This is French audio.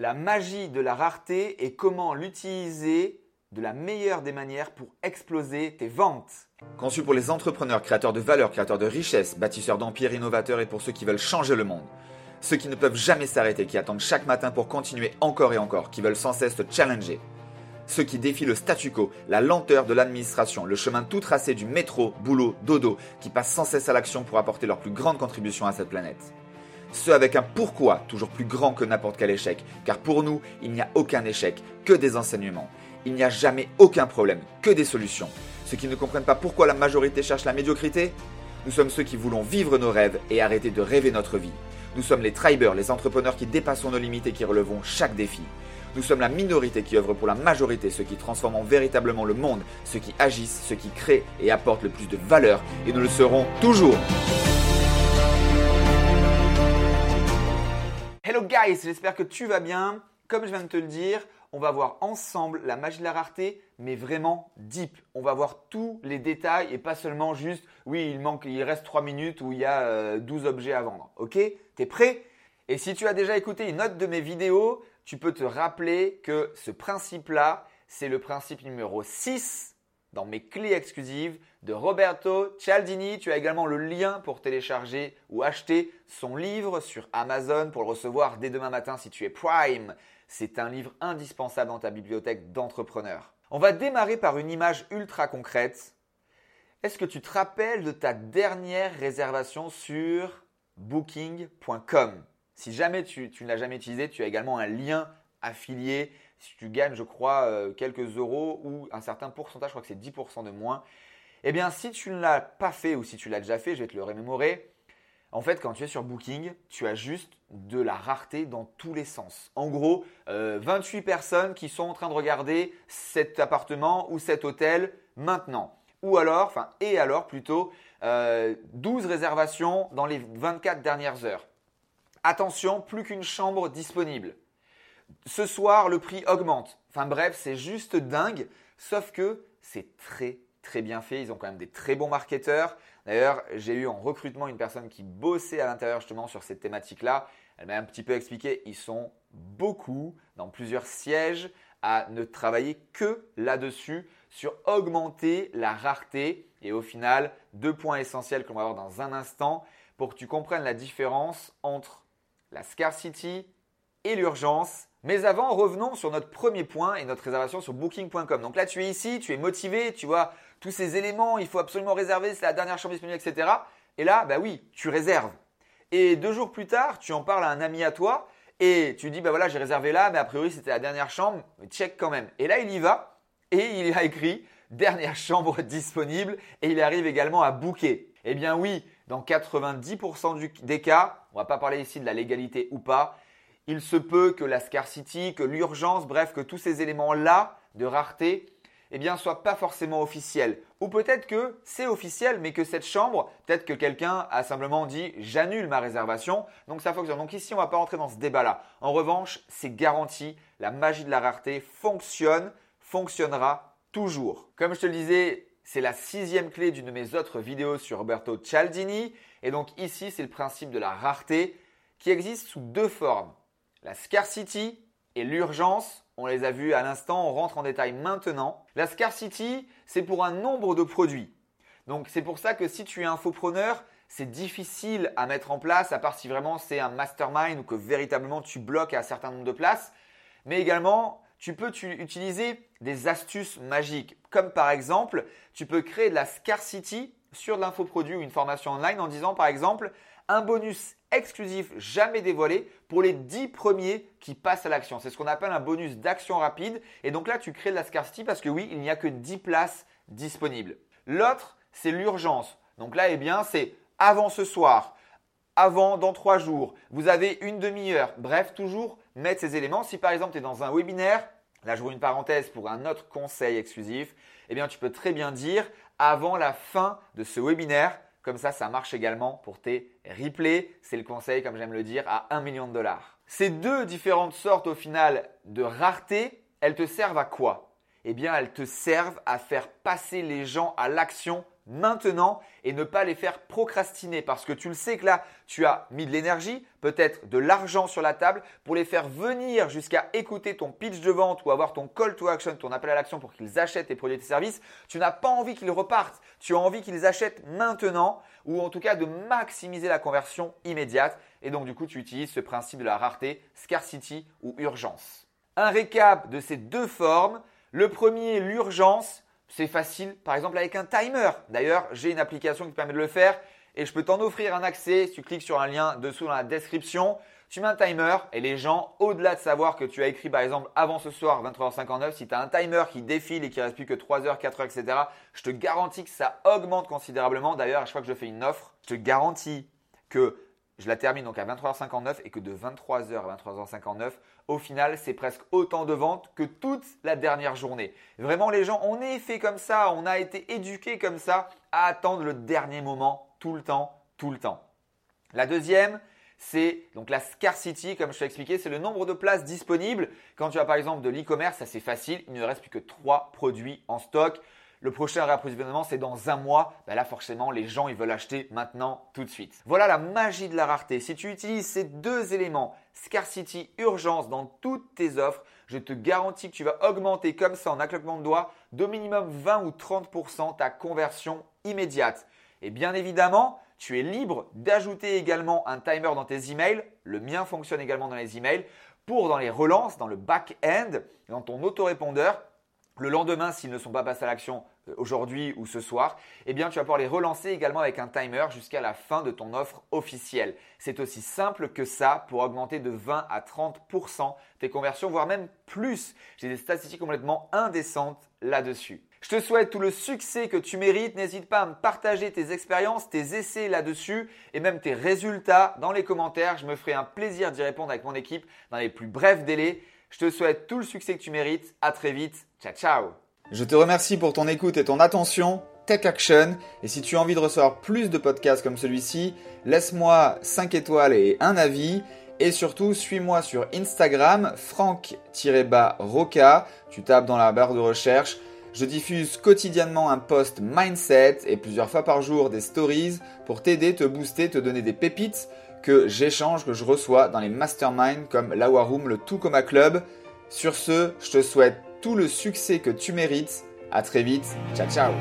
la magie de la rareté et comment l'utiliser de la meilleure des manières pour exploser tes ventes. Conçu pour les entrepreneurs, créateurs de valeur, créateurs de richesses, bâtisseurs d'empires, innovateurs et pour ceux qui veulent changer le monde. Ceux qui ne peuvent jamais s'arrêter, qui attendent chaque matin pour continuer encore et encore, qui veulent sans cesse se challenger. Ceux qui défient le statu quo, la lenteur de l'administration, le chemin tout tracé du métro, boulot, dodo, qui passent sans cesse à l'action pour apporter leur plus grande contribution à cette planète. Ceux avec un pourquoi toujours plus grand que n'importe quel échec, car pour nous, il n'y a aucun échec, que des enseignements. Il n'y a jamais aucun problème, que des solutions. Ceux qui ne comprennent pas pourquoi la majorité cherche la médiocrité Nous sommes ceux qui voulons vivre nos rêves et arrêter de rêver notre vie. Nous sommes les tribers, les entrepreneurs qui dépassons nos limites et qui relevons chaque défi. Nous sommes la minorité qui œuvre pour la majorité, ceux qui transforment véritablement le monde, ceux qui agissent, ceux qui créent et apportent le plus de valeur, et nous le serons toujours. Guys, j'espère que tu vas bien. Comme je viens de te le dire, on va voir ensemble la magie de la rareté, mais vraiment deep. On va voir tous les détails et pas seulement juste, oui, il manque, il reste 3 minutes où il y a 12 euh, objets à vendre. Ok? T'es prêt? Et si tu as déjà écouté une autre de mes vidéos, tu peux te rappeler que ce principe-là, c'est le principe numéro 6 dans mes clés exclusives de Roberto Cialdini. Tu as également le lien pour télécharger ou acheter son livre sur Amazon pour le recevoir dès demain matin si tu es Prime. C'est un livre indispensable dans ta bibliothèque d'entrepreneurs. On va démarrer par une image ultra concrète. Est-ce que tu te rappelles de ta dernière réservation sur booking.com Si jamais tu, tu ne l'as jamais utilisé, tu as également un lien affilié si tu gagnes, je crois, euh, quelques euros ou un certain pourcentage, je crois que c'est 10% de moins. Eh bien, si tu ne l'as pas fait ou si tu l'as déjà fait, je vais te le remémorer. En fait, quand tu es sur Booking, tu as juste de la rareté dans tous les sens. En gros, 28 euh, personnes qui sont en train de regarder cet appartement ou cet hôtel maintenant. Ou alors, enfin, et alors plutôt, 12 euh, réservations dans les 24 dernières heures. Attention, plus qu'une chambre disponible ce soir, le prix augmente. Enfin bref, c'est juste dingue. Sauf que c'est très très bien fait. Ils ont quand même des très bons marketeurs. D'ailleurs, j'ai eu en recrutement une personne qui bossait à l'intérieur justement sur cette thématique-là. Elle m'a un petit peu expliqué, ils sont beaucoup dans plusieurs sièges à ne travailler que là-dessus, sur augmenter la rareté. Et au final, deux points essentiels qu'on va voir dans un instant pour que tu comprennes la différence entre la scarcity et l'urgence mais avant, revenons sur notre premier point et notre réservation sur booking.com. Donc là, tu es ici, tu es motivé, tu vois tous ces éléments, il faut absolument réserver, c'est la dernière chambre disponible, etc. Et là, bah oui, tu réserves. Et deux jours plus tard, tu en parles à un ami à toi et tu dis, bah voilà, j'ai réservé là, mais a priori, c'était la dernière chambre, mais check quand même. Et là, il y va et il a écrit dernière chambre disponible et il arrive également à booker. Eh bien oui, dans 90% des cas, on va pas parler ici de la légalité ou pas, il se peut que la scarcity, que l'urgence, bref, que tous ces éléments-là de rareté, eh bien, soient pas forcément officiels. Ou peut-être que c'est officiel, mais que cette chambre, peut-être que quelqu'un a simplement dit j'annule ma réservation, donc ça fonctionne. Donc ici, on ne va pas rentrer dans ce débat-là. En revanche, c'est garanti, la magie de la rareté fonctionne, fonctionnera toujours. Comme je te le disais, c'est la sixième clé d'une de mes autres vidéos sur Roberto Cialdini. Et donc ici, c'est le principe de la rareté qui existe sous deux formes la scarcity et l'urgence. On les a vus à l'instant, on rentre en détail maintenant. La scarcity, c'est pour un nombre de produits. Donc c'est pour ça que si tu es infopreneur, c'est difficile à mettre en place, à part si vraiment c'est un mastermind ou que véritablement tu bloques à un certain nombre de places. Mais également, tu peux utiliser des astuces magiques. Comme par exemple, tu peux créer de la scarcity sur l'infoproduit ou une formation online en disant par exemple un bonus exclusif jamais dévoilé pour les 10 premiers qui passent à l'action. C'est ce qu'on appelle un bonus d'action rapide. Et donc là, tu crées de la scarcity parce que oui, il n'y a que 10 places disponibles. L'autre, c'est l'urgence. Donc là, eh bien, c'est avant ce soir, avant dans 3 jours, vous avez une demi-heure. Bref, toujours mettre ces éléments. Si par exemple, tu es dans un webinaire, là, je vous une parenthèse pour un autre conseil exclusif, eh bien, tu peux très bien dire avant la fin de ce webinaire, comme ça, ça marche également pour tes replays. C'est le conseil, comme j'aime le dire, à 1 million de dollars. Ces deux différentes sortes au final de rareté, elles te servent à quoi? Eh bien, elles te servent à faire passer les gens à l'action maintenant et ne pas les faire procrastiner parce que tu le sais que là, tu as mis de l'énergie, peut-être de l'argent sur la table pour les faire venir jusqu'à écouter ton pitch de vente ou avoir ton call to action, ton appel à l'action pour qu'ils achètent tes produits et tes services. Tu n'as pas envie qu'ils repartent. Tu as envie qu'ils achètent maintenant ou en tout cas de maximiser la conversion immédiate. Et donc du coup, tu utilises ce principe de la rareté, scarcity ou urgence. Un récap de ces deux formes. Le premier, l'urgence. C'est facile, par exemple avec un timer. D'ailleurs, j'ai une application qui permet de le faire et je peux t'en offrir un accès. Tu cliques sur un lien dessous dans la description, tu mets un timer et les gens, au-delà de savoir que tu as écrit par exemple avant ce soir 23h59, si tu as un timer qui défile et qui reste plus que 3h, 4h, etc., je te garantis que ça augmente considérablement. D'ailleurs, à chaque fois que je fais une offre, je te garantis que je la termine donc à 23h59 et que de 23h à 23h59, au final, c'est presque autant de ventes que toute la dernière journée. Vraiment, les gens, on est fait comme ça, on a été éduqués comme ça à attendre le dernier moment tout le temps, tout le temps. La deuxième, c'est donc la scarcity, comme je t'ai expliqué, c'est le nombre de places disponibles. Quand tu as par exemple de l'e-commerce, ça c'est facile, il ne reste plus que trois produits en stock. Le prochain réapprovisionnement, c'est dans un mois. Ben là, forcément, les gens, ils veulent acheter maintenant, tout de suite. Voilà la magie de la rareté. Si tu utilises ces deux éléments, scarcity, urgence, dans toutes tes offres, je te garantis que tu vas augmenter comme ça en un claquement de doigts d'au minimum 20 ou 30% ta conversion immédiate. Et bien évidemment, tu es libre d'ajouter également un timer dans tes emails. Le mien fonctionne également dans les emails pour dans les relances, dans le back-end, dans ton autorépondeur le lendemain, s'ils ne sont pas passés à l'action euh, aujourd'hui ou ce soir, eh bien, tu vas pouvoir les relancer également avec un timer jusqu'à la fin de ton offre officielle. C'est aussi simple que ça pour augmenter de 20 à 30% tes conversions, voire même plus. J'ai des statistiques complètement indécentes là-dessus. Je te souhaite tout le succès que tu mérites. N'hésite pas à me partager tes expériences, tes essais là-dessus et même tes résultats dans les commentaires. Je me ferai un plaisir d'y répondre avec mon équipe dans les plus brefs délais. Je te souhaite tout le succès que tu mérites. À très vite. Ciao, ciao. Je te remercie pour ton écoute et ton attention. Take action. Et si tu as envie de recevoir plus de podcasts comme celui-ci, laisse-moi 5 étoiles et un avis. Et surtout, suis-moi sur Instagram, franck-roca. Tu tapes dans la barre de recherche. Je diffuse quotidiennement un post mindset et plusieurs fois par jour des stories pour t'aider, te booster, te donner des pépites que j'échange, que je reçois dans les masterminds comme la Room, le Tout Club. Sur ce, je te souhaite tout le succès que tu mérites. À très vite. Ciao ciao.